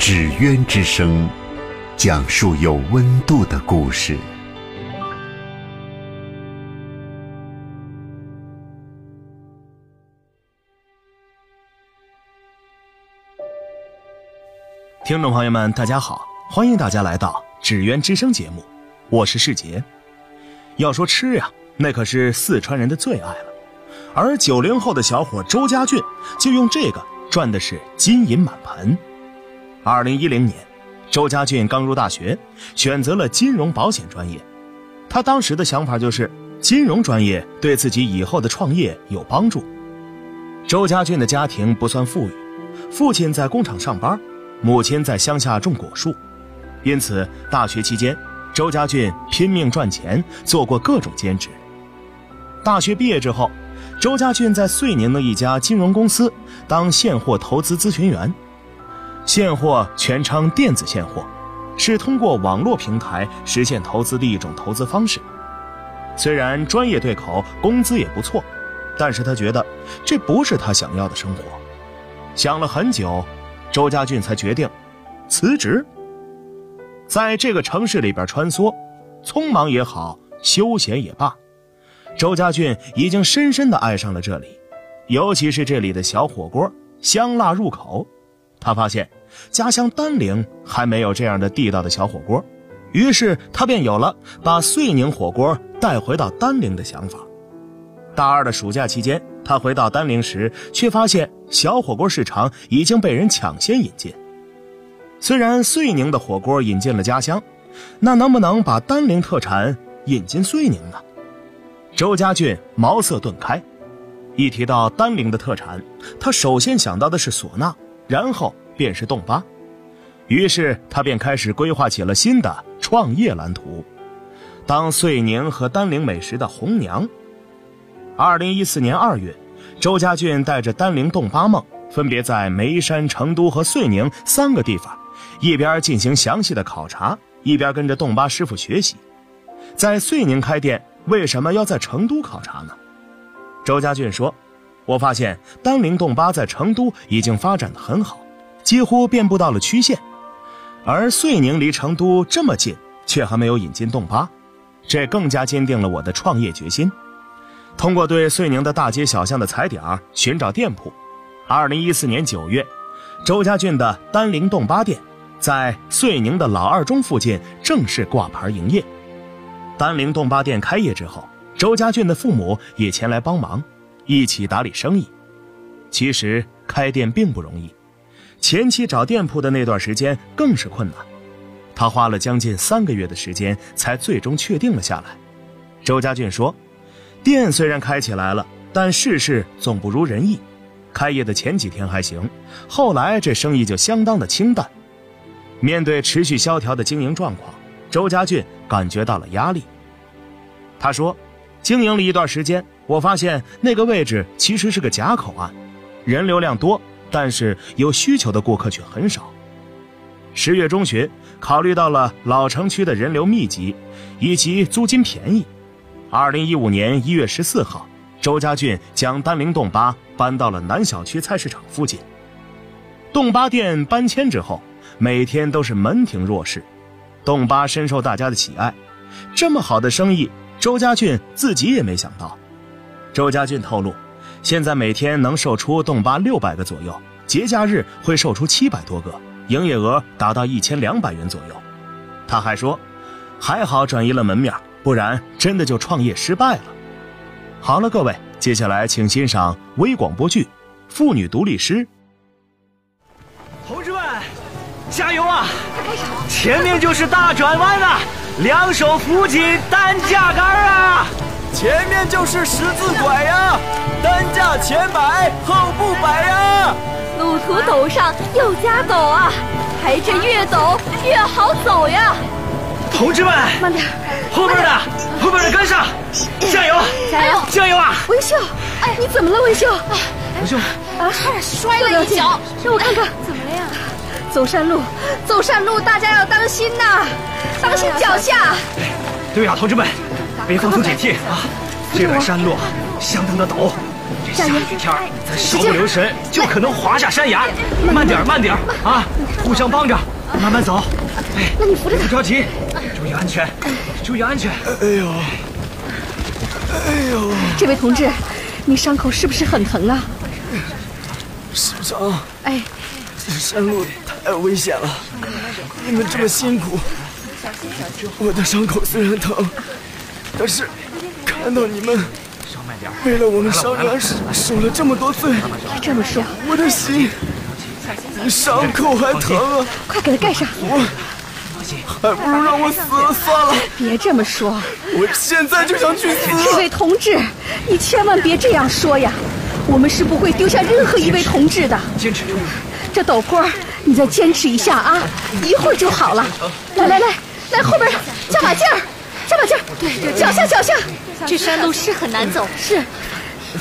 纸鸢之声，讲述有温度的故事。听众朋友们，大家好，欢迎大家来到纸鸢之声节目，我是世杰。要说吃呀，那可是四川人的最爱了。而九零后的小伙周家俊就用这个赚的是金银满盆。二零一零年，周家俊刚入大学，选择了金融保险专业。他当时的想法就是金融专业对自己以后的创业有帮助。周家俊的家庭不算富裕，父亲在工厂上班。母亲在乡下种果树，因此大学期间，周家俊拼命赚钱，做过各种兼职。大学毕业之后，周家俊在遂宁的一家金融公司当现货投资咨询员。现货全称电子现货，是通过网络平台实现投资的一种投资方式。虽然专业对口，工资也不错，但是他觉得这不是他想要的生活。想了很久。周家俊才决定辞职。在这个城市里边穿梭，匆忙也好，休闲也罢，周家俊已经深深的爱上了这里，尤其是这里的小火锅，香辣入口。他发现家乡丹陵还没有这样的地道的小火锅，于是他便有了把遂宁火锅带回到丹陵的想法。大二的暑假期间，他回到丹陵时，却发现小火锅市场已经被人抢先引进。虽然遂宁的火锅引进了家乡，那能不能把丹陵特产引进遂宁呢？周家俊茅塞顿开，一提到丹陵的特产，他首先想到的是唢呐，然后便是冻巴。于是他便开始规划起了新的创业蓝图，当遂宁和丹陵美食的红娘。二零一四年二月，周家俊带着丹陵冻巴梦，分别在眉山、成都和遂宁三个地方，一边进行详细的考察，一边跟着冻巴师傅学习。在遂宁开店，为什么要在成都考察呢？周家俊说：“我发现丹陵冻巴在成都已经发展的很好，几乎遍布到了区县，而遂宁离成都这么近，却还没有引进洞巴，这更加坚定了我的创业决心。”通过对遂宁的大街小巷的踩点寻找店铺，二零一四年九月，周家俊的丹陵冻巴店在遂宁的老二中附近正式挂牌营业。丹陵冻巴店开业之后，周家俊的父母也前来帮忙，一起打理生意。其实开店并不容易，前期找店铺的那段时间更是困难，他花了将近三个月的时间才最终确定了下来。周家俊说。店虽然开起来了，但事事总不如人意。开业的前几天还行，后来这生意就相当的清淡。面对持续萧条的经营状况，周家俊感觉到了压力。他说：“经营了一段时间，我发现那个位置其实是个假口岸，人流量多，但是有需求的顾客却很少。”十月中旬，考虑到了老城区的人流密集，以及租金便宜。二零一五年一月十四号，周家俊将丹陵冻巴搬到了南小区菜市场附近。洞巴店搬迁之后，每天都是门庭若市，洞巴深受大家的喜爱。这么好的生意，周家俊自己也没想到。周家俊透露，现在每天能售出洞巴六百个左右，节假日会售出七百多个，营业额达到一千两百元左右。他还说，还好转移了门面。不然真的就创业失败了。好了，各位，接下来请欣赏微广播剧《妇女独立师》。同志们，加油啊！前面就是大转弯了，两手扶紧担架杆啊！前面就是十字拐呀，担架前摆后不摆呀！路途陡上又加陡啊！排阵越陡越好走呀！同志们，慢点，后边的，后边的跟上，加油，加油，加油啊！文秀，哎，你怎么了，文秀？文秀，啊，差点摔了一跤，让我看看，怎么了呀？走山路，走山路，大家要当心呐，当心脚下。对呀，同志们，别放松警惕啊！这段山路相当的陡，这下雨天咱稍不留神就可能滑下山崖。慢点，慢点啊！互相帮着，慢慢走。哎，那你扶着他，不着急，注意安全，注意安全。哎呦，哎呦！这位同志，你伤口是不是很疼啊？师长，哎，这山路太危险了，你们这么辛苦，我的伤口虽然疼，但是看到你们为了我们伤员受了这么多罪，这么说，我的心比伤口还疼啊！快给他盖上。我还不如让我死了算了。别这么说，我现在就想去死。这位同志，你千万别这样说呀！我们是不会丢下任何一位同志的。坚持住！这陡坡，你再坚持一下啊，一会儿就好了。来来来，来后边加把劲儿，加把劲儿。对对，脚下脚下。这山路是很难走，是。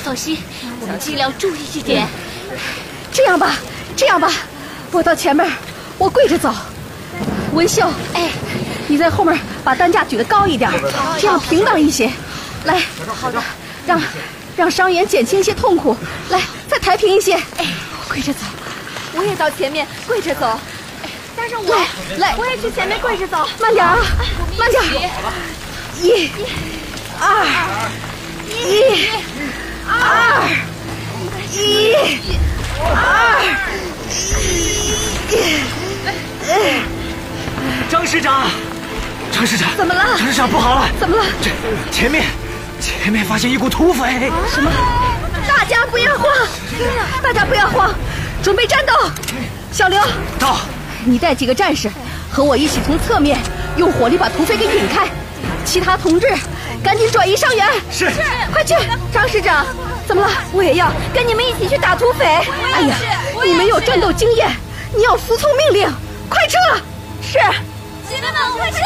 放心，我们尽量注意一点。这样吧，这样吧，我到前面，我跪着走。文秀，哎，你在后面把担架举得高一点，这样平当一些。来，好的，让让伤员减轻一些痛苦。来，再抬平一些。哎，跪着走。我也到前面跪着走。带上我，来，我也去前面跪着走。慢点啊，慢点。一、二、一、二、一、二、一。张师长，张师长，怎么了？张师长不好了！怎么了？这前面，前面发现一股土匪！什么？大家不要慌！大家不要慌，准备战斗！小刘，到！你带几个战士和我一起从侧面用火力把土匪给引开，其他同志赶紧转移伤员。是，快去！张师长，怎么了？我也要跟你们一起去打土匪。哎呀，你没有战斗经验，你要服从命令，快撤！是，姐妹们，快撤！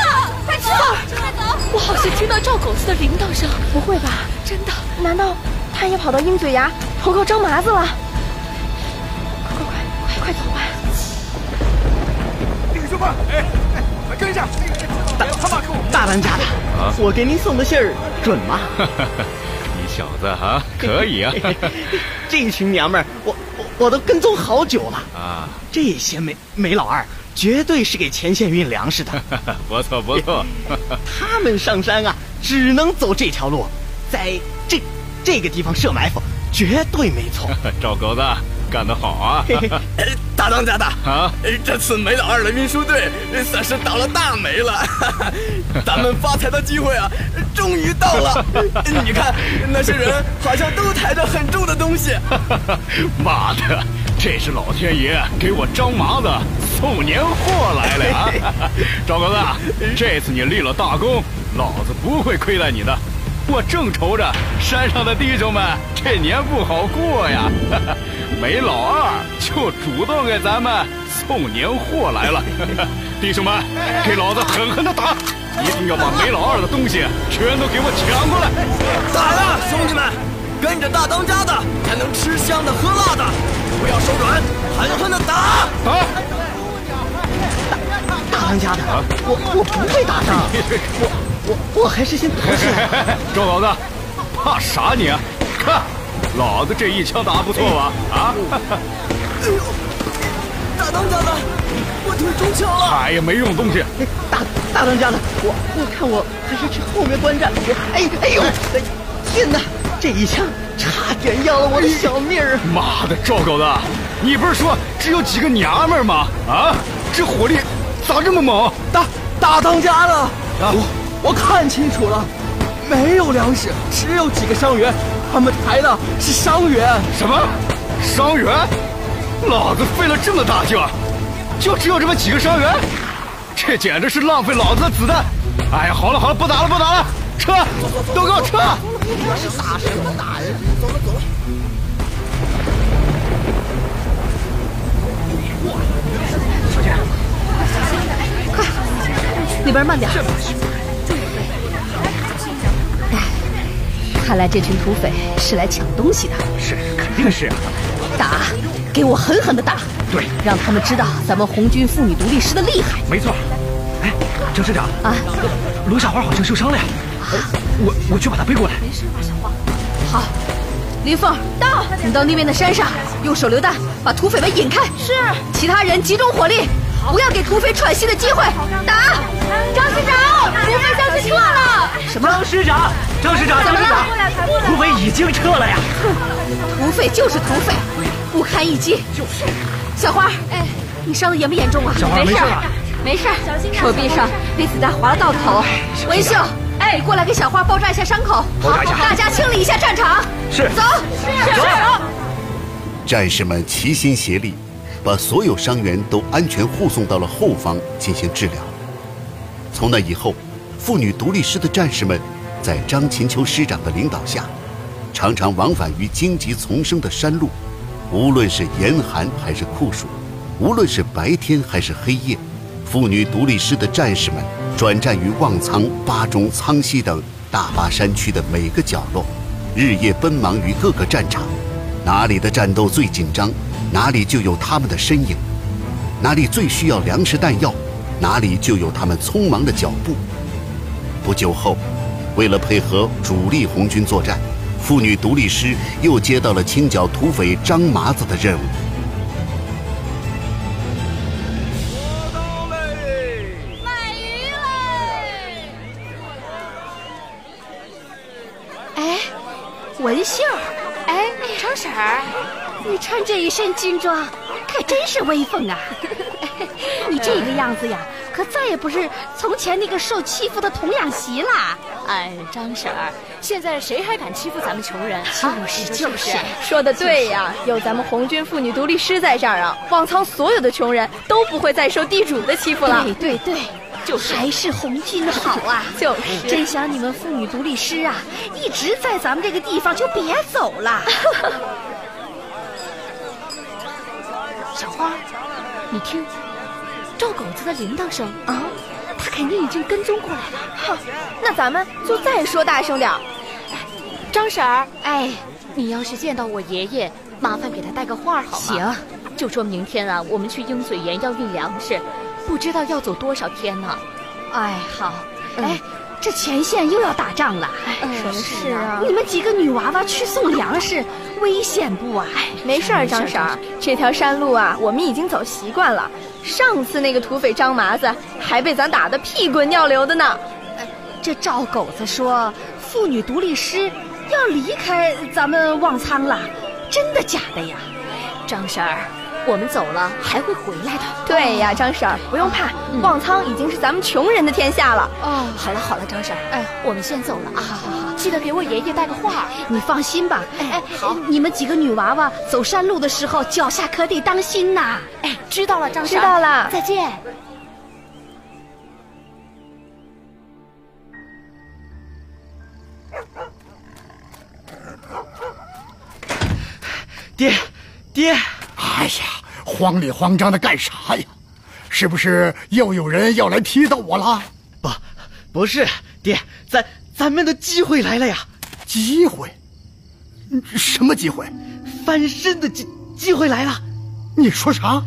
快撤！快走！我好像听到赵狗子的铃铛声。不会吧？真的？难道他也跑到鹰嘴崖投靠张麻子了？快快快，快快走吧！弟兄们，哎哎，快跟上！大大当家的，我给您送的信儿准吗？你小子啊，可以啊！这群娘们儿，我我我都跟踪好久了啊！这些煤煤老二。绝对是给前线运粮食的，不错不错。他们上山啊，只能走这条路，在这这个地方设埋伏，绝对没错。赵狗子干得好啊！大当家的啊，这次煤老二的运输队算是倒了大霉了，咱们发财的机会啊，终于到了。你看那些人好像都抬着很重的东西。妈的！这是老天爷给我张麻子送年货来了啊！赵狗子，这次你立了大功，老子不会亏待你的。我正愁着山上的弟兄们这年不好过呀，梅老二就主动给咱们送年货来了。弟兄们，给老子狠狠的打！一定要把梅老二的东西全都给我抢过来！打呀，兄弟们！跟着大当家的才能吃香的喝辣的。不要手软，狠狠的打！打！大大当家的，我我不会打仗，我 我我还是先躲起来。赵老子，怕啥你？看，老子这一枪打不错吧？啊！哎呦，大当家的，我腿中枪了！哎呀，没用东西。大大当家的，我我看我还是去后面观战。哎哎呦，天哪！这一枪差点要了我的小命儿！妈的，赵狗子，你不是说只有几个娘们吗？啊，这火力咋这么猛？大大当家的，我我看清楚了，没有粮食，只有几个伤员，他们抬的是伤员。什么？伤员？老子费了这么大劲儿，就只有这么几个伤员？这简直是浪费老子的子弹！哎呀，好了好了，不打了不打了，撤，都给我撤！是打什么打呀？走了走了。小姐，边慢点。看来这群土匪是来抢东西的。是，肯定是啊。打，给我狠狠的打！对，让他们知道咱们红军妇女独立师的厉害。没错。哎，张师长啊，罗小花好像受伤了呀。我我去把她背过来。没事吧，小花？好，林凤到，你到那边的山上，用手榴弹把土匪们引开。是。其他人集中火力，不要给土匪喘息的机会。打！张师长，土匪向去撤了。什么？张师长，张师长，怎么了？土匪已经撤了呀。土匪就是土匪，不堪一击。就是。小花，哎，你伤的严不严重啊？小花没事吧？没事，手臂上被子弹划了道口。文秀，哎，过来给小花包扎一下伤口。包扎一下。大家清理一下战场。是。走。是。走。战士们齐心协力，把所有伤员都安全护送到了后方进行治疗。从那以后，妇女独立师的战士们，在张琴秋师长的领导下，常常往返于荆棘丛生的山路，无论是严寒还是酷暑，无论是白天还是黑夜。妇女独立师的战士们转战于望苍、巴中、苍溪等大巴山区的每个角落，日夜奔忙于各个战场，哪里的战斗最紧张，哪里就有他们的身影；哪里最需要粮食弹药，哪里就有他们匆忙的脚步。不久后，为了配合主力红军作战，妇女独立师又接到了清剿土匪张麻子的任务。文秀，婶儿，你穿这一身军装，可真是威风啊！你这个样子呀，可再也不是从前那个受欺负的童养媳了。哎，张婶儿，现在谁还敢欺负咱们穷人？就是就是，说的对呀！有咱们红军妇女独立师在这儿啊，望苍所有的穷人都不会再受地主的欺负了。对对对。就是还是红军好啊！就是，真想你们妇女独立师啊，一直在咱们这个地方就别走了。小花，你听，赵狗子的铃铛声啊，他肯定已经跟踪过来了。哼，那咱们就再说大声点儿。张婶儿，哎，你要是见到我爷爷，麻烦给他带个话好吗？行，就说明天啊，我们去鹰嘴岩要运粮食。不知道要走多少天呢？哎，好，哎，这前线又要打仗了。哎，是啊，你们几个女娃娃去送粮食，危险不啊？哎，没事儿，张婶儿，这条山路啊，我们已经走习惯了。上次那个土匪张麻子还被咱打得屁滚尿流的呢。这赵狗子说，妇女独立师要离开咱们望苍了，真的假的呀？张婶儿。我们走了还会回来的。对呀，张婶儿不用怕，望苍已经是咱们穷人的天下了。哦，好了好了，张婶儿，哎，我们先走了啊。好好好，记得给我爷爷带个话。你放心吧。哎，好，你们几个女娃娃走山路的时候脚下可得当心呐。哎，知道了，张婶儿。知道了，再见。爹，爹。慌里慌张的干啥呀？是不是又有人要来批斗我了？不，不是，爹，咱咱们的机会来了呀！机会？什么机会？翻身的机机会来了！你说啥？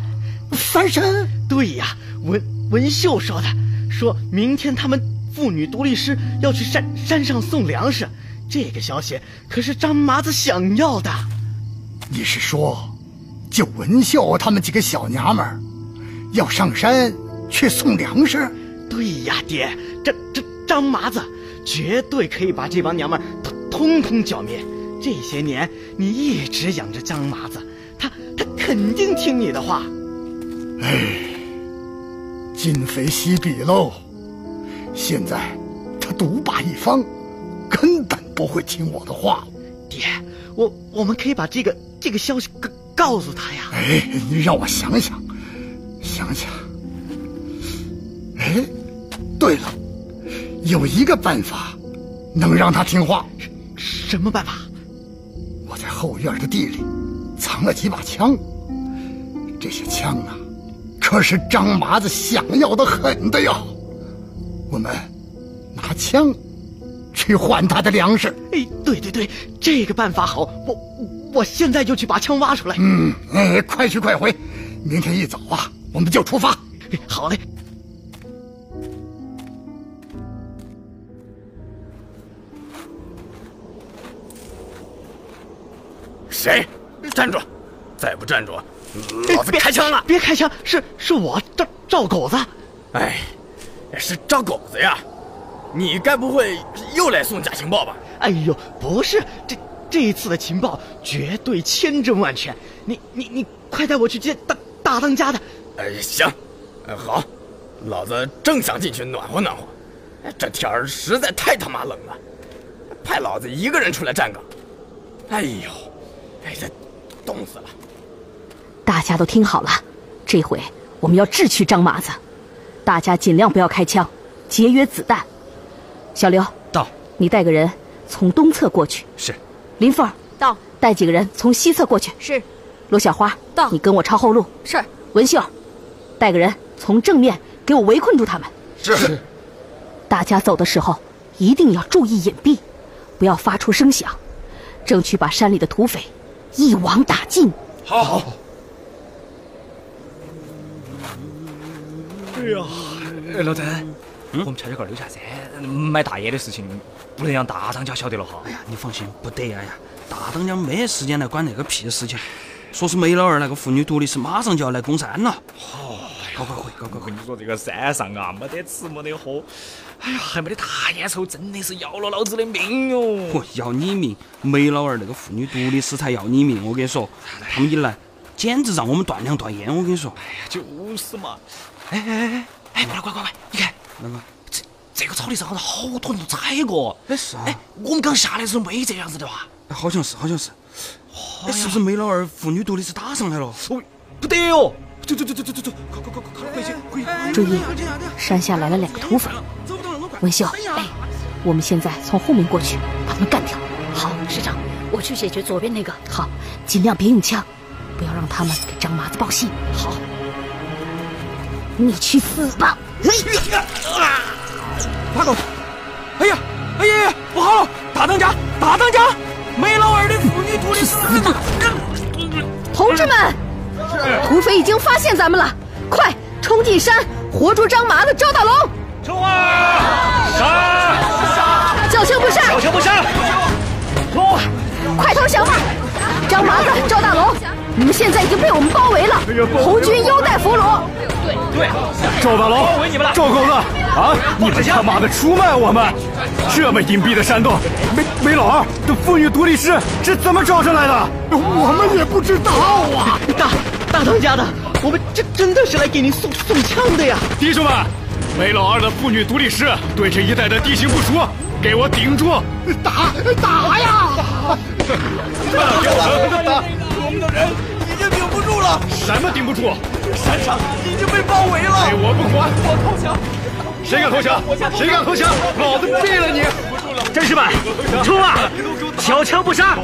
翻身？对呀，文文秀说的，说明天他们妇女独立师要去山山上送粮食，这个消息可是张麻子想要的。你是说？就文秀他们几个小娘们儿，要上山去送粮食。对呀，爹，这这张麻子绝对可以把这帮娘们儿通通剿灭。这些年你一直养着张麻子，他他肯定听你的话。哎，今非昔比喽！现在他独霸一方，根本不会听我的话。爹，我我们可以把这个这个消息告告诉他呀！哎，你让我想想，想想。哎，对了，有一个办法能让他听话。什么办法？我在后院的地里藏了几把枪，这些枪啊，可是张麻子想要的很的呀。我们拿枪去换他的粮食。哎，对对对，这个办法好，我我现在就去把枪挖出来。嗯，哎，快去快回，明天一早啊，我们就出发。好嘞。谁？站住！再不站住，老子开枪了！别开枪！是是我赵赵狗子。哎，是赵狗子呀！你该不会又来送假情报吧？哎呦，不是，这这一次的情报绝对千真万确。你你你，快带我去见大大当家的。哎，行，哎好，老子正想进去暖和暖和。这天儿实在太他妈冷了，派老子一个人出来站岗。哎呦，哎这冻死了！大家都听好了，这回我们要智取张麻子，大家尽量不要开枪，节约子弹。小刘到，你带个人从东侧过去。是。林凤到，带几个人从西侧过去。是。罗小花到，你跟我抄后路。是。文秀，带个人从正面给我围困住他们。是。大家走的时候一定要注意隐蔽，不要发出声响，争取把山里的土匪一网打尽。好。好哎呀，老邓，我们悄悄个溜下噻。买大烟的事情不能让大当家晓得了哈。哎呀，你放心，不得呀呀，大当家没时间来管那个屁事情。说是梅老二那个妇女独立是马上就要来攻山了。好，快快回，快快回！你说这个山上啊，没得吃没得喝，哎呀，还没得大烟抽，真的是要了老子的命哦！嚯，要你命！梅老二那个妇女独立师才要你命！我跟你说，他们一来，简直让我们断粮断烟！我跟你说，哎呀，就是嘛！哎哎哎哎，快快快快，你看那个这这个草地上好像好多人都踩过。哎是啊，哎，我们刚下来的时候没这样子的吧？好像是，好像是。哎，是不是梅老二妇女独立是打上来了？哦，不得哦！走走走走走走走，快快快快快回去回去！注意，山下来了两个土匪。文秀，哎，我们现在从后面过去，把他们干掉。好，师长，我去解决左边那个。好，尽量别用枪，不要让他们给张麻子报信。好，你去死吧！哎呀啊！大狗，哎呀，哎呀呀，不好了！大当家，大当家，梅老二的妇女毒理师！同志们，土匪已经发现咱们了，快冲进山，活捉张麻子、赵大龙！冲啊！杀！叫枪不杀！叫枪不杀！冲！快投降吧！张麻子、赵大龙，你们现在已经被我们包围了，红军优待俘虏。对对，赵大龙，包围你们了！赵狗子啊，你们他妈的出卖我们！这么隐蔽的山洞，梅梅老二的妇女独立师是怎么找上来的？我们也不知道啊！大大当家的，我们这真的是来给您送送枪的呀！弟兄们，梅老二的妇女独立师对这一带的地形不熟，给我顶住！打打呀！打打！我们的人已经顶不住了。什么顶不住？山上已经被包围了。哎，我不管，我投降。谁敢投降？谁敢投降？老子毙了你！战士们，冲啊！小枪不杀！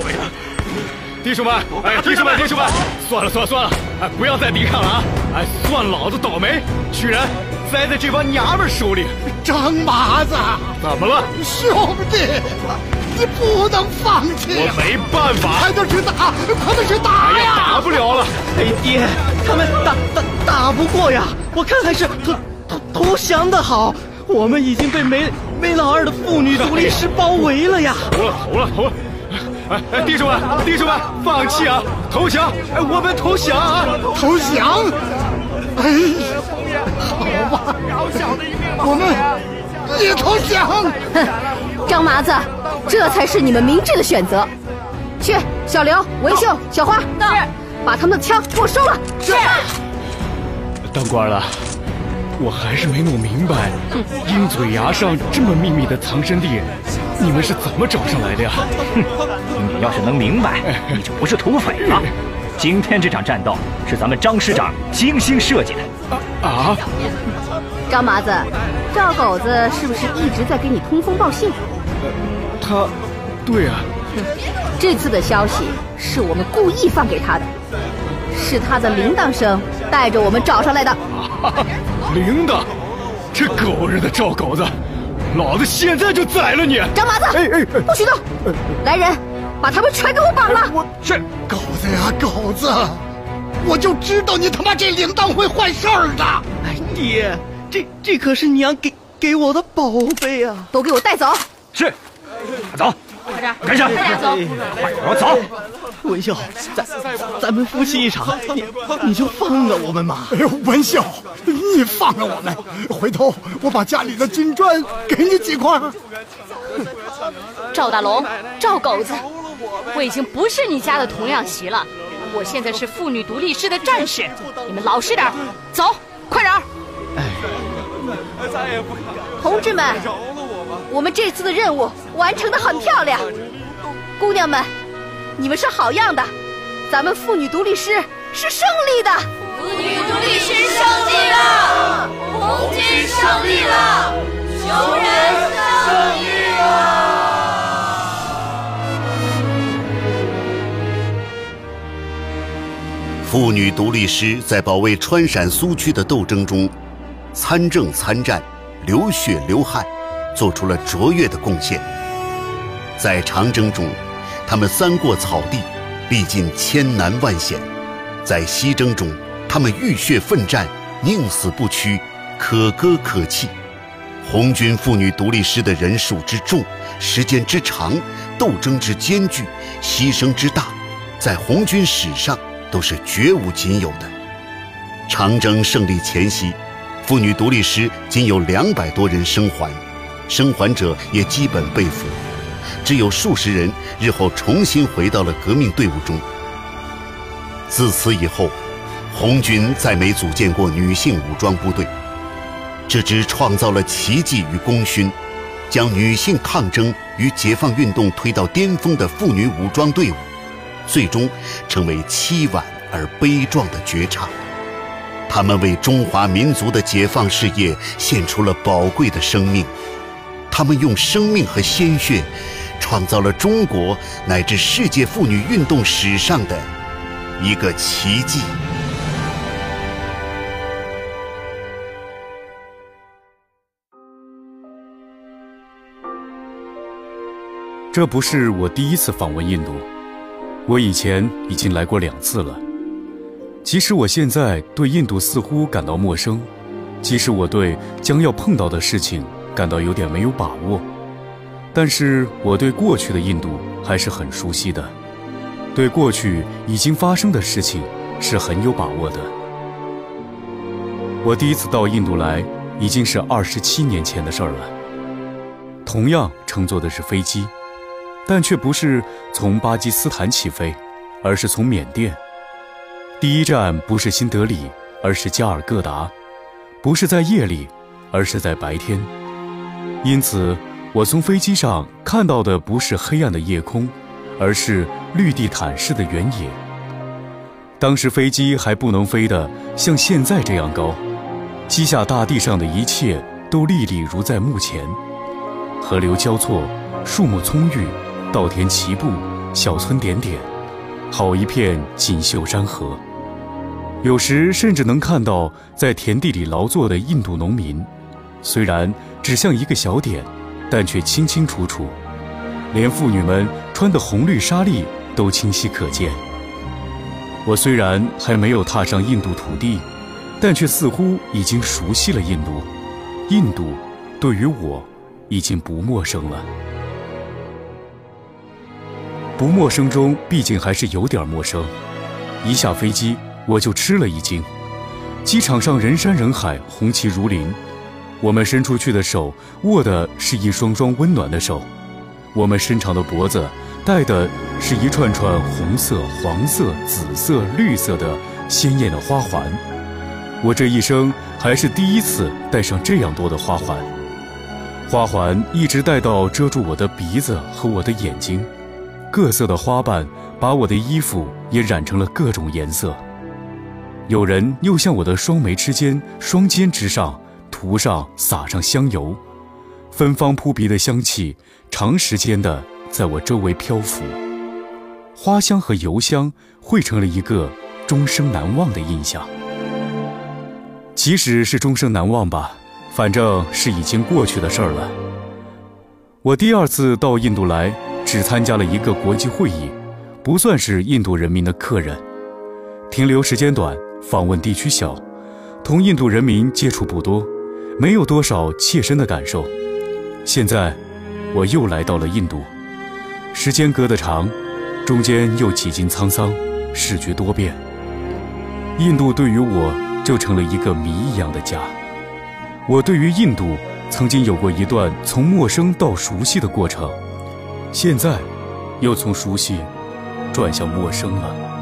弟兄们，哎，弟兄们，弟兄们，算了算了算了，哎，不要再抵抗了啊！哎，算老子倒霉，居然栽在这帮娘们手里。张麻子，怎么了？兄弟，你不能放弃！我没办法，快点去打，快点去打呀！打不了了，哎爹，他们打打打不过呀！我看还是投投投降的好。我们已经被梅梅老二的妇女独立师包围了呀！投了，投了，投了！哎哎，弟兄们，弟兄们，放弃啊！投降！哎，我们投降啊！投降！哎，好吧，我们也投降。哼，张麻子，这才是你们明智的选择。去，小刘、文秀、小花，到，把他们的枪给我收了。是。当官了。我还是没弄明白，鹰嘴崖上这么秘密的藏身地，你们是怎么找上来的呀？哼，你要是能明白，你就不是土匪了。今天这场战斗是咱们张师长精心设计的。啊！张麻子，赵狗子是不是一直在给你通风报信？他，对啊。这次的消息是我们故意放给他的，是他的铃铛声带着我们找上来的。铃铛，这狗日的赵狗子，老子现在就宰了你！张麻子，哎哎，不许动！来人，把他们全给我绑了！我这狗子呀，狗子，我就知道你他妈这铃铛会坏事儿的！哎，爹，这这可是娘给给我的宝贝啊！都给我带走！是，走。快点，跟上，快点走，快点，我走。文秀，咱咱们夫妻一场，你你就放了我们吧！哎呦，文秀，你放了我们，回头我把家里的金砖给你几块。赵大龙，赵狗子，我已经不是你家的童养媳了，我现在是妇女独立师的战士，你们老实点，走，快点。哎，同志们。我们这次的任务完成的很漂亮，姑娘们，你们是好样的，咱们妇女独立师是胜利的。妇女独立师胜利了，红军胜利了，穷人胜利了。妇女独立师在保卫川陕苏区的斗争中，参政参战，流血流汗。做出了卓越的贡献。在长征中，他们三过草地，历尽千难万险；在西征中，他们浴血奋战，宁死不屈，可歌可泣。红军妇女独立师的人数之众、时间之长、斗争之艰巨、牺牲之大，在红军史上都是绝无仅有的。长征胜利前夕，妇女独立师仅有两百多人生还。生还者也基本被俘，只有数十人日后重新回到了革命队伍中。自此以后，红军再没组建过女性武装部队，这只创造了奇迹与功勋，将女性抗争与解放运动推到巅峰的妇女武装队伍，最终成为凄婉而悲壮的绝唱。他们为中华民族的解放事业献出了宝贵的生命。他们用生命和鲜血，创造了中国乃至世界妇女运动史上的一个奇迹。这不是我第一次访问印度，我以前已经来过两次了。即使我现在对印度似乎感到陌生，即使我对将要碰到的事情。感到有点没有把握，但是我对过去的印度还是很熟悉的，对过去已经发生的事情是很有把握的。我第一次到印度来已经是二十七年前的事儿了，同样乘坐的是飞机，但却不是从巴基斯坦起飞，而是从缅甸。第一站不是新德里，而是加尔各答，不是在夜里，而是在白天。因此，我从飞机上看到的不是黑暗的夜空，而是绿地毯式的原野。当时飞机还不能飞得像现在这样高，机下大地上的一切都历历如在目前：河流交错，树木葱郁，稻田齐步，小村点点，好一片锦绣山河。有时甚至能看到在田地里劳作的印度农民。虽然只像一个小点，但却清清楚楚，连妇女们穿的红绿纱丽都清晰可见。我虽然还没有踏上印度土地，但却似乎已经熟悉了印度。印度对于我已经不陌生了。不陌生中，毕竟还是有点陌生。一下飞机，我就吃了一惊。机场上人山人海，红旗如林。我们伸出去的手握的是一双双温暖的手，我们伸长的脖子戴的是一串串红色、黄色、紫色、绿色的鲜艳的花环。我这一生还是第一次戴上这样多的花环，花环一直戴到遮住我的鼻子和我的眼睛，各色的花瓣把我的衣服也染成了各种颜色。有人又向我的双眉之间、双肩之上。涂上撒上香油，芬芳扑鼻的香气长时间的在我周围漂浮，花香和油香汇成了一个终生难忘的印象。即使是终生难忘吧，反正是已经过去的事儿了。我第二次到印度来，只参加了一个国际会议，不算是印度人民的客人，停留时间短，访问地区小，同印度人民接触不多，没有多少切身的感受。现在，我又来到了印度，时间隔得长，中间又几经沧桑，视觉多变。印度对于我就成了一个谜一样的家。我对于印度曾经有过一段从陌生到熟悉的过程，现在又从熟悉转向陌生了。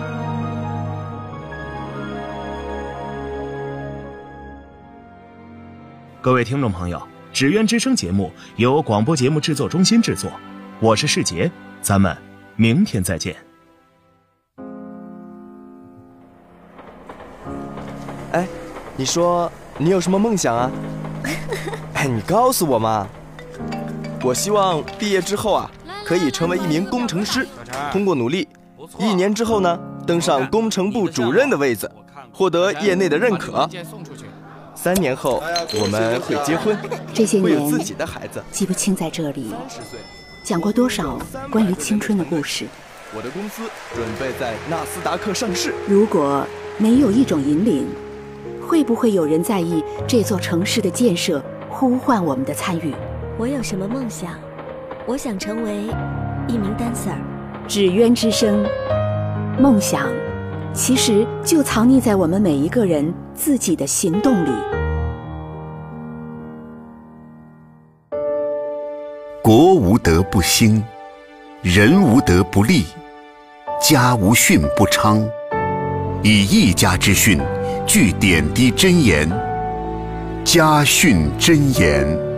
各位听众朋友，《纸鸢之声》节目由广播节目制作中心制作，我是世杰，咱们明天再见。哎，你说你有什么梦想啊？哎，你告诉我嘛！我希望毕业之后啊，可以成为一名工程师，通过努力，一年之后呢，登上工程部主任的位子，获得业内的认可。三年后我们会结婚，这些会有自己年的孩子。记不清在这里讲过多少关于青春的故事。我的公司准备在纳斯达克上市。如果没有一种引领，会不会有人在意这座城市的建设，呼唤我们的参与？我有什么梦想？我想成为一名 dancer。纸鸢之声，梦想其实就藏匿在我们每一个人自己的行动里。国无德不兴，人无德不立，家无训不昌。以一家之训，聚点滴真言。家训真言。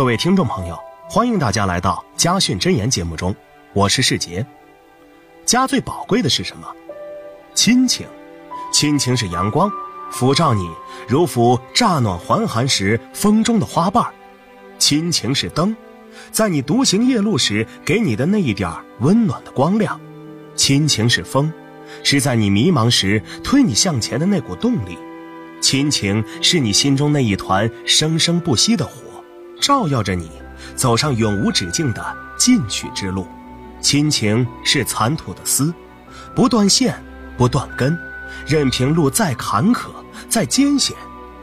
各位听众朋友，欢迎大家来到《家训真言》节目中，我是世杰。家最宝贵的是什么？亲情。亲情是阳光，抚照你，如抚乍暖还寒时风中的花瓣；亲情是灯，在你独行夜路时给你的那一点温暖的光亮；亲情是风，是在你迷茫时推你向前的那股动力；亲情是你心中那一团生生不息的火。照耀着你走上永无止境的进取之路。亲情是残土的丝，不断线，不断根，任凭路再坎坷，再艰险，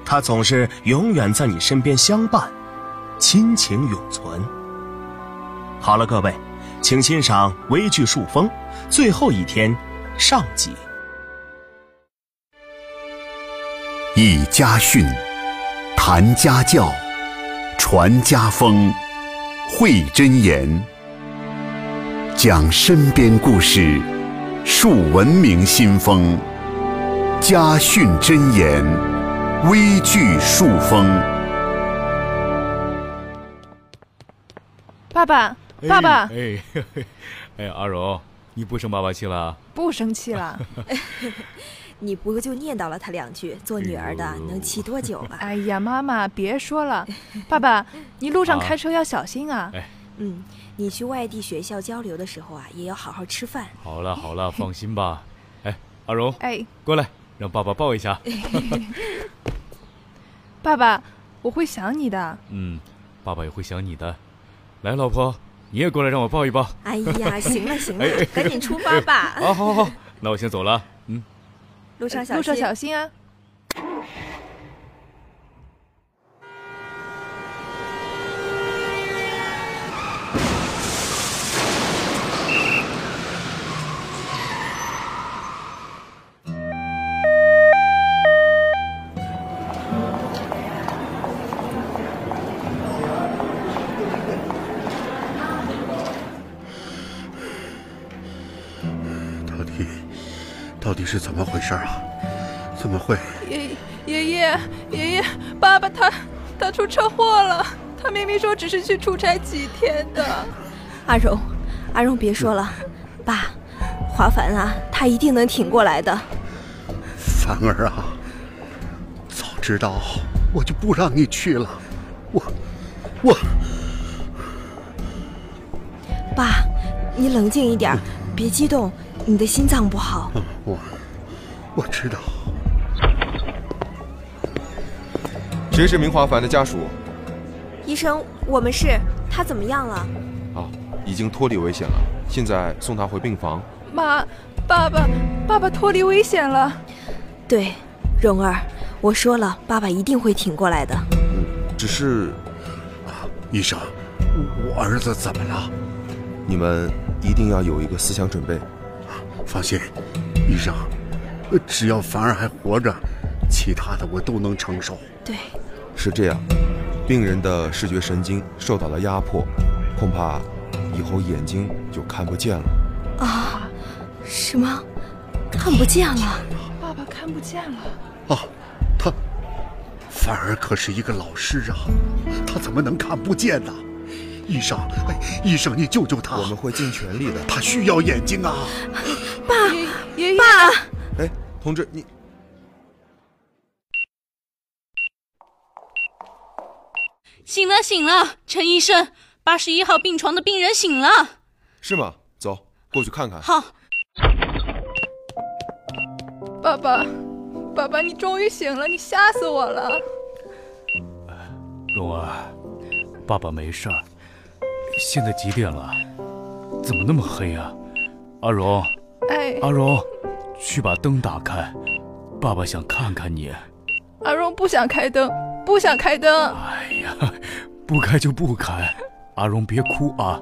它总是永远在你身边相伴，亲情永存。好了，各位，请欣赏微剧《树风》最后一天上集。以家训，谈家教，传家风，汇真言，讲身边故事，树文明新风。家训真言，微剧树风。爸爸，爸爸，哎，哎，阿柔，你不生爸爸气了？不生气了。你不过就念叨了他两句，做女儿的能气多久啊？哎呀，妈妈别说了，爸爸，你路上啊开车要小心啊。哎，嗯，你去外地学校交流的时候啊，也要好好吃饭。好了好了，放心吧。哎，阿荣，哎，过来，让爸爸抱一下。爸爸，我会想你的。嗯，爸爸也会想你的。来，老婆，你也过来让我抱一抱。哎呀，行了行了赶紧出发吧。好好好，那我先走了。路上小心。路上小心啊。是怎么回事啊？怎么会？爷爷爷爷爷，爸爸他他出车祸了。他明明说只是去出差几天的。阿荣，阿荣别说了，爸，华凡啊，他一定能挺过来的。凡儿啊，早知道我就不让你去了。我我爸，你冷静一点，别激动，你的心脏不好。我我知道。谁是明华凡的家属？医生，我们是。他怎么样了？啊，已经脱离危险了。现在送他回病房。妈，爸爸，爸爸脱离危险了。对，蓉儿，我说了，爸爸一定会挺过来的。只是，啊，医生，我儿子怎么了？你们一定要有一个思想准备。放心，医生，只要凡儿还活着，其他的我都能承受。对，是这样。病人的视觉神经受到了压迫，恐怕以后眼睛就看不见了。啊？什么？看不见了？爸爸看不见了？啊，他，凡儿可是一个老师啊，他怎么能看不见呢？医生，医生，你救救他！我们会尽全力的。他需要眼睛啊！爸，爷爷，爸，哎，同志，你。醒了，醒了，陈医生，八十一号病床的病人醒了，是吗？走，过去看看。好。爸爸，爸爸，你终于醒了，你吓死我了。蓉儿，爸爸没事儿。现在几点了？怎么那么黑啊？阿荣，哎，阿荣，去把灯打开，爸爸想看看你。阿荣不想开灯。不想开灯。哎呀，不开就不开。阿荣，别哭啊。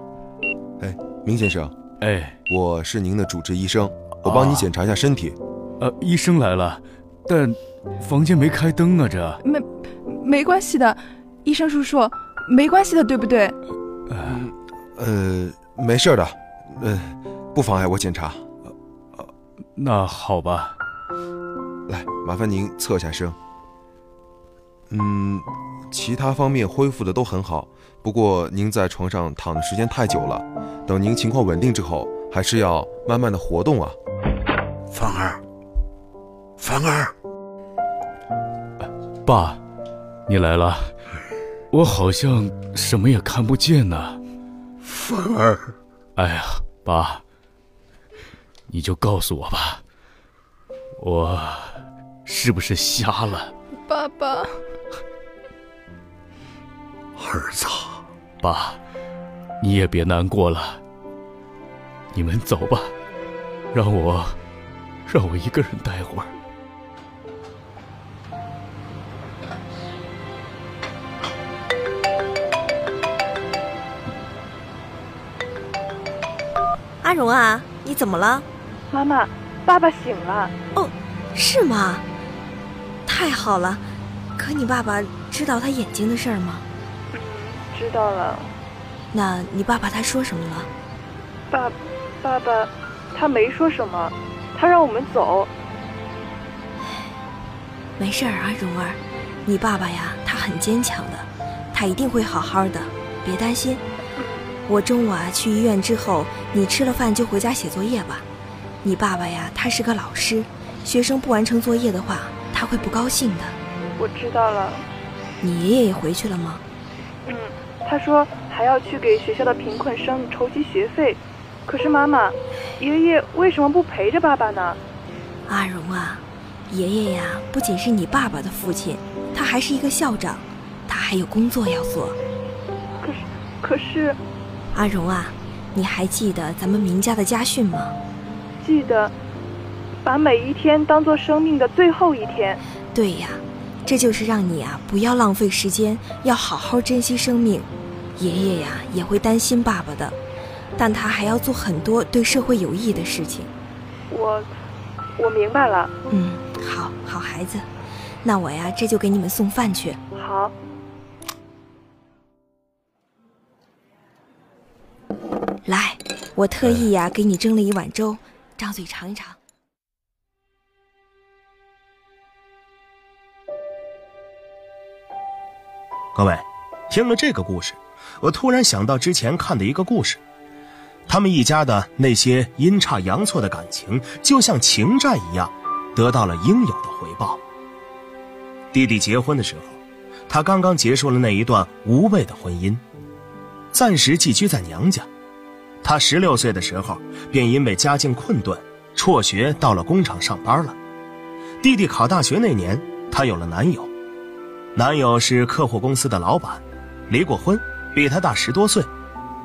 哎，明先生，哎，我是您的主治医生，我帮你检查一下身体。呃，医生来了，但房间没开灯啊，这。没，没关系的，医生叔叔，没关系的，对不对？呃，呃，没事的，呃，不妨碍我检查。那好吧。来，麻烦您侧下身。嗯，其他方面恢复的都很好，不过您在床上躺的时间太久了，等您情况稳定之后，还是要慢慢的活动啊。凡儿，凡儿，爸，你来了，我好像什么也看不见呢。凡儿，哎呀，爸，你就告诉我吧，我是不是瞎了？爸爸。儿子，爸，你也别难过了。你们走吧，让我，让我一个人待会儿。阿荣啊，你怎么了？妈妈，爸爸醒了。哦，是吗？太好了。可你爸爸知道他眼睛的事儿吗？知道了，那你爸爸他说什么了？爸，爸爸，他没说什么，他让我们走。没事儿啊，蓉儿，你爸爸呀，他很坚强的，他一定会好好的，别担心。我中午啊去医院之后，你吃了饭就回家写作业吧。你爸爸呀，他是个老师，学生不完成作业的话，他会不高兴的。我知道了。你爷爷也回去了吗？嗯。他说还要去给学校的贫困生筹集学费，可是妈妈，爷爷为什么不陪着爸爸呢？阿荣啊，爷爷呀，不仅是你爸爸的父亲，他还是一个校长，他还有工作要做。可是，可是，阿荣啊，你还记得咱们明家的家训吗？记得，把每一天当做生命的最后一天。对呀。这就是让你啊不要浪费时间，要好好珍惜生命。爷爷呀也会担心爸爸的，但他还要做很多对社会有益的事情。我，我明白了。嗯，好好孩子，那我呀这就给你们送饭去。好。来，我特意呀给你蒸了一碗粥，张嘴尝一尝。各位，听了这个故事，我突然想到之前看的一个故事，他们一家的那些阴差阳错的感情，就像情债一样，得到了应有的回报。弟弟结婚的时候，他刚刚结束了那一段无谓的婚姻，暂时寄居在娘家，他十六岁的时候，便因为家境困顿，辍学到了工厂上班了。弟弟考大学那年，她有了男友，男友是客户公司的老板，离过婚，比她大十多岁。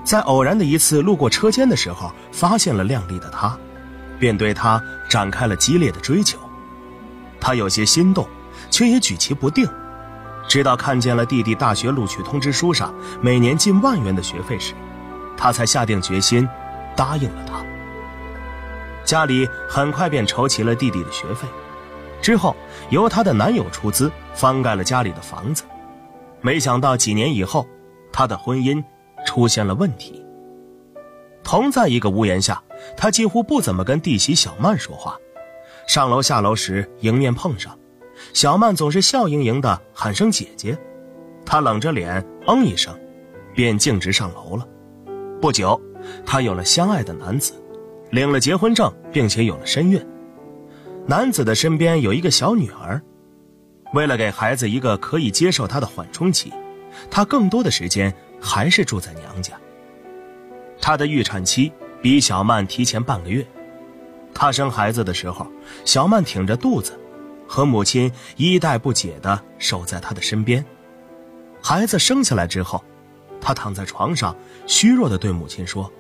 在偶然的一次路过车间的时候，发现了靓丽的她，便对她展开了激烈的追求。他有些心动，却也举棋不定。直到看见了弟弟大学录取通知书上每年近万元的学费时，他才下定决心，答应了他。家里很快便筹齐了弟弟的学费，之后由她的男友出资翻盖了家里的房子。没想到几年以后，她的婚姻出现了问题。同在一个屋檐下，他几乎不怎么跟弟媳小曼说话，上楼下楼时迎面碰上。小曼总是笑盈盈的喊声“姐姐”，她冷着脸嗯一声，便径直上楼了。不久，她有了相爱的男子，领了结婚证，并且有了身孕。男子的身边有一个小女儿，为了给孩子一个可以接受他的缓冲期，她更多的时间还是住在娘家。她的预产期比小曼提前半个月，她生孩子的时候，小曼挺着肚子。和母亲衣带不解地守在她的身边。孩子生下来之后，他躺在床上，虚弱地对母亲说：“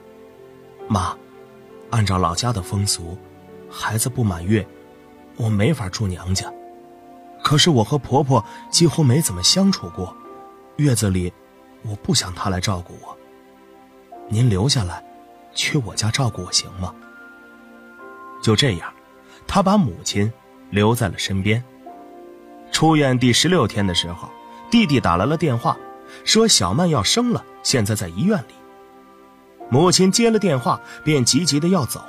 妈，按照老家的风俗，孩子不满月，我没法住娘家。可是我和婆婆几乎没怎么相处过，月子里，我不想她来照顾我。您留下来，去我家照顾我行吗？”就这样，他把母亲。留在了身边。出院第十六天的时候，弟弟打来了电话，说小曼要生了，现在在医院里。母亲接了电话，便急急的要走，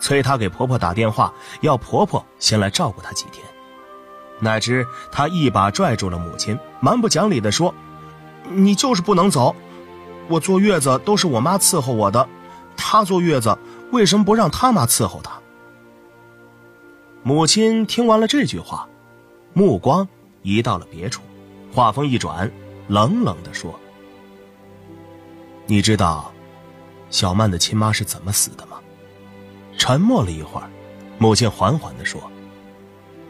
催她给婆婆打电话，要婆婆先来照顾她几天。哪知她一把拽住了母亲，蛮不讲理的说：“你就是不能走，我坐月子都是我妈伺候我的，她坐月子为什么不让她妈伺候她？”母亲听完了这句话，目光移到了别处，话锋一转，冷冷地说：“你知道，小曼的亲妈是怎么死的吗？”沉默了一会儿，母亲缓缓地说：“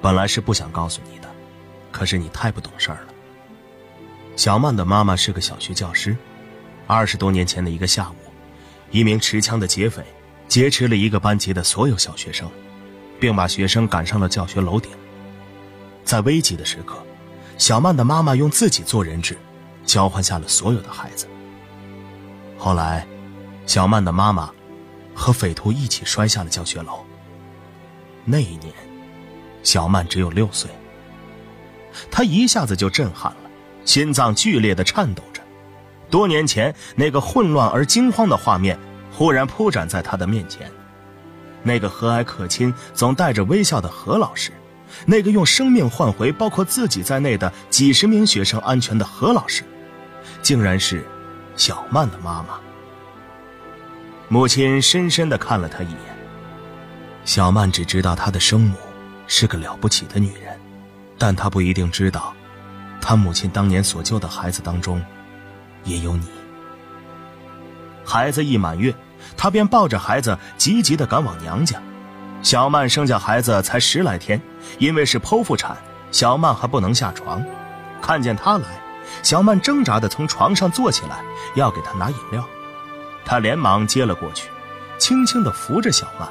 本来是不想告诉你的，可是你太不懂事儿了。小曼的妈妈是个小学教师，二十多年前的一个下午，一名持枪的劫匪劫持了一个班级的所有小学生。”并把学生赶上了教学楼顶。在危急的时刻，小曼的妈妈用自己做人质，交换下了所有的孩子。后来，小曼的妈妈和匪徒一起摔下了教学楼。那一年，小曼只有六岁。她一下子就震撼了，心脏剧烈的颤抖着。多年前那个混乱而惊慌的画面，忽然铺展在她的面前。那个和蔼可亲、总带着微笑的何老师，那个用生命换回包括自己在内的几十名学生安全的何老师，竟然是小曼的妈妈。母亲深深的看了他一眼。小曼只知道她的生母是个了不起的女人，但她不一定知道，她母亲当年所救的孩子当中，也有你。孩子一满月。她便抱着孩子急急的赶往娘家。小曼生下孩子才十来天，因为是剖腹产，小曼还不能下床。看见她来，小曼挣扎地从床上坐起来，要给他拿饮料。他连忙接了过去，轻轻地扶着小曼，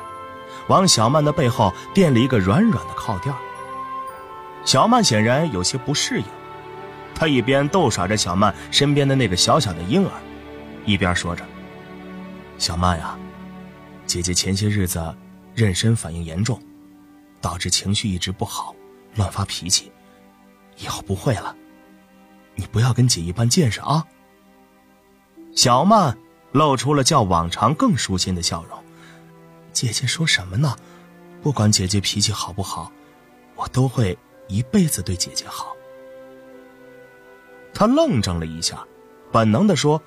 往小曼的背后垫了一个软软的靠垫。小曼显然有些不适应，她一边逗耍着小曼身边的那个小小的婴儿，一边说着。小曼呀，姐姐前些日子妊娠反应严重，导致情绪一直不好，乱发脾气。以后不会了，你不要跟姐一般见识啊。小曼露出了较往常更舒心的笑容。姐姐说什么呢？不管姐姐脾气好不好，我都会一辈子对姐姐好。他愣怔了一下，本能的说：“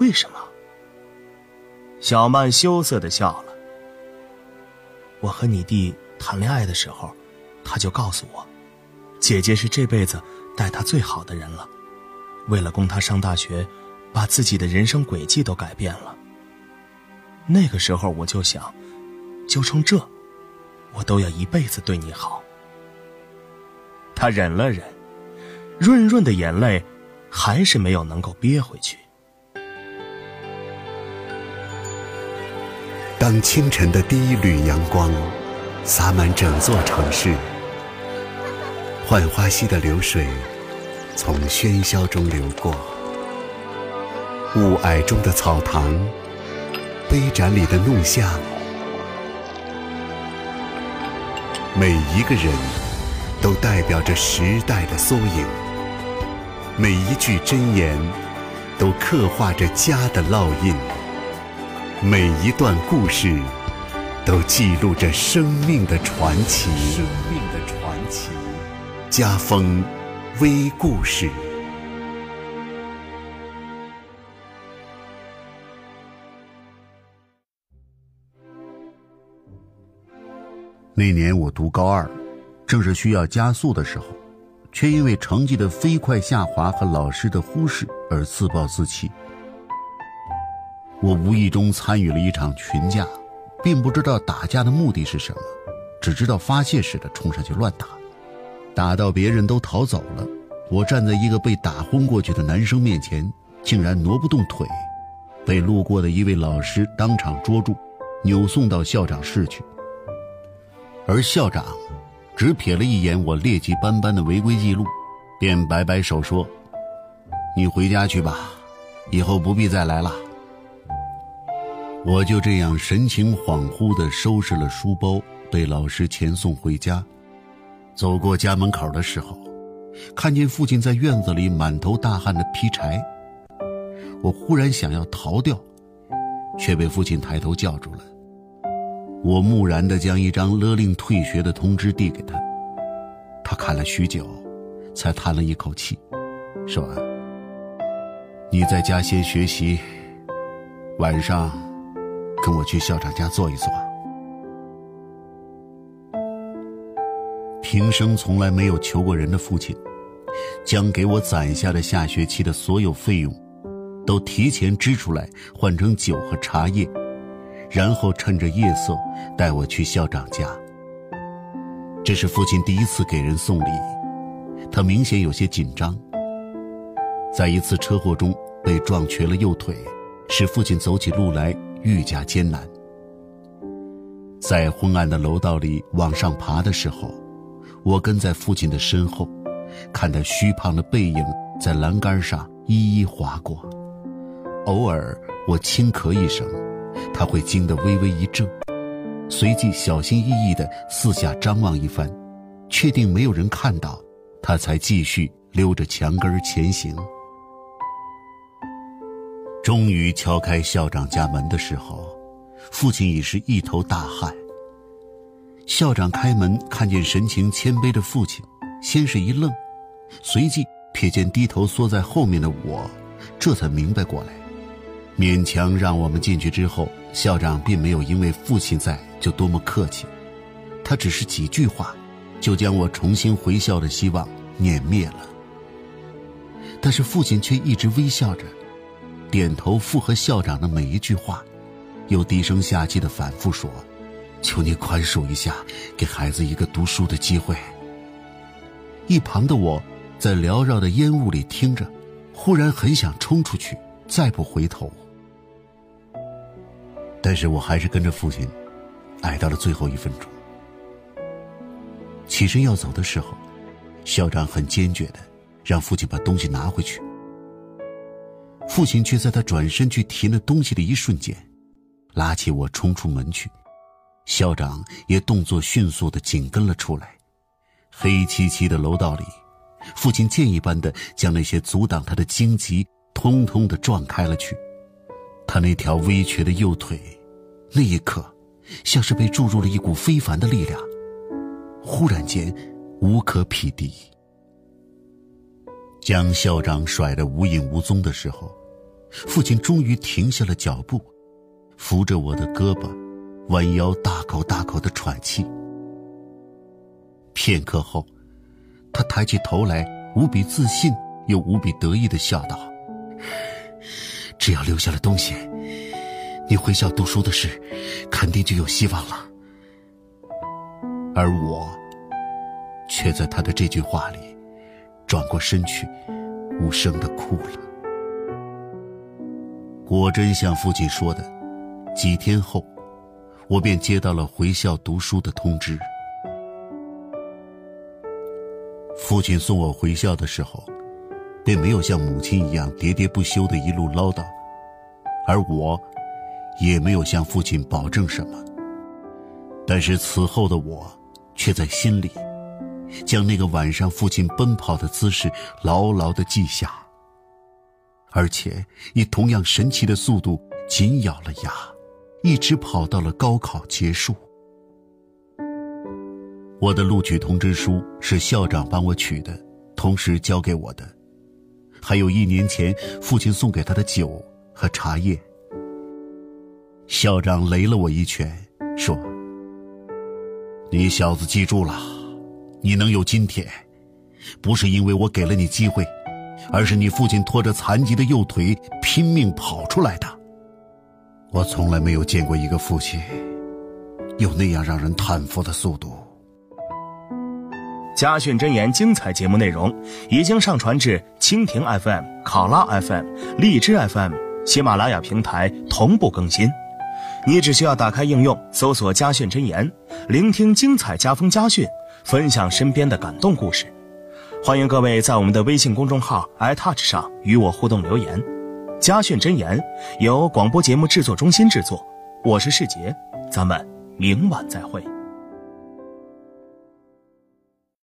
为什么？”小曼羞涩的笑了。我和你弟谈恋爱的时候，他就告诉我，姐姐是这辈子待他最好的人了。为了供他上大学，把自己的人生轨迹都改变了。那个时候我就想，就冲这，我都要一辈子对你好。他忍了忍，润润的眼泪还是没有能够憋回去。当清晨的第一缕阳光洒满整座城市，浣花溪的流水从喧嚣中流过，雾霭中的草堂，杯盏里的弄巷，每一个人都代表着时代的缩影，每一句箴言都刻画着家的烙印，每一段故事都记录着。生命的传奇，家风微故事。那年我读高二，正是需要加速的时候，却因为成绩的飞快下滑和老师的忽视而自暴自弃。我无意中参与了一场群架，并不知道打架的目的是什么，只知道发泄似的冲上去乱打，打到别人都逃走了，我站在一个被打昏过去的男生面前，竟然挪不动腿，被路过的一位老师当场捉住，扭送到校长室去。而校长只瞥了一眼我劣迹斑斑的违规记录，便摆摆手说：“你回家去吧，以后不必再来了。”我就这样神情恍惚地收拾了书包，被老师遣送回家。走过家门口的时候，看见父亲在院子里满头大汗地劈柴。我忽然想要逃掉，却被父亲抬头叫住了。我木然地将一张勒令退学的通知递给他，他看了许久，才叹了一口气，说：“你在家先学习，晚上跟我去校长家坐一坐。”平生从来没有求过人的父亲，将给我攒下的下学期的所有费用，都提前支出来换成酒和茶叶。然后趁着夜色带我去校长家。这是父亲第一次给人送礼，他明显有些紧张。在一次车祸中被撞瘸了右腿，使父亲走起路来愈加艰难。在昏暗的楼道里往上爬的时候，我跟在父亲的身后，看他虚胖的背影在栏杆上一一划过。偶尔我轻咳一声。他会惊得微微一怔，随即小心翼翼地四下张望一番，确定没有人看到，他才继续溜着墙根前行。终于敲开校长家门的时候，父亲已是一头大汗。校长开门看见神情谦卑的父亲，先是一愣，随即瞥见低头缩在后面的我，这才明白过来。勉强让我们进去之后，校长并没有因为父亲在就多么客气，他只是几句话，就将我重新回校的希望碾灭了。但是父亲却一直微笑着，点头附和校长的每一句话，又低声下气的反复说：“求你宽恕一下，给孩子一个读书的机会。”一旁的我，在缭绕的烟雾里听着，忽然很想冲出去，再不回头。但是我还是跟着父亲，挨到了最后一分钟。起身要走的时候，校长很坚决的让父亲把东西拿回去。父亲却在他转身去提那东西的一瞬间，拉起我冲出门去。校长也动作迅速的紧跟了出来。黑漆漆的楼道里，父亲剑一般的将那些阻挡他的荆棘通通的撞开了去。他那条微瘸的右腿，那一刻，像是被注入了一股非凡的力量，忽然间，无可匹敌。将校长甩得无影无踪的时候，父亲终于停下了脚步，扶着我的胳膊，弯腰大口大口的喘气。片刻后，他抬起头来，无比自信又无比得意的笑道。只要留下了东西，你回校读书的事，肯定就有希望了。而我，却在他的这句话里，转过身去，无声的哭了。果真像父亲说的，几天后，我便接到了回校读书的通知。父亲送我回校的时候，并没有像母亲一样喋喋不休的一路唠叨，而我，也没有向父亲保证什么。但是此后的我，却在心里，将那个晚上父亲奔跑的姿势牢牢的记下，而且以同样神奇的速度紧咬了牙，一直跑到了高考结束。我的录取通知书是校长帮我取的，同时交给我的，还有一年前父亲送给他的酒和茶叶。校长雷了我一拳，说：“你小子记住了，你能有今天，不是因为我给了你机会，而是你父亲拖着残疾的右腿拼命跑出来的。我从来没有见过一个父亲有那样让人叹服的速度。”家训真言精彩节目内容已经上传至蜻蜓 FM、考拉 FM、荔枝 FM、喜马拉雅平台同步更新。你只需要打开应用，搜索“家训真言”，聆听精彩家风家训，分享身边的感动故事。欢迎各位在我们的微信公众号 iTouch 上与我互动留言。家训真言由广播节目制作中心制作，我是世杰，咱们明晚再会。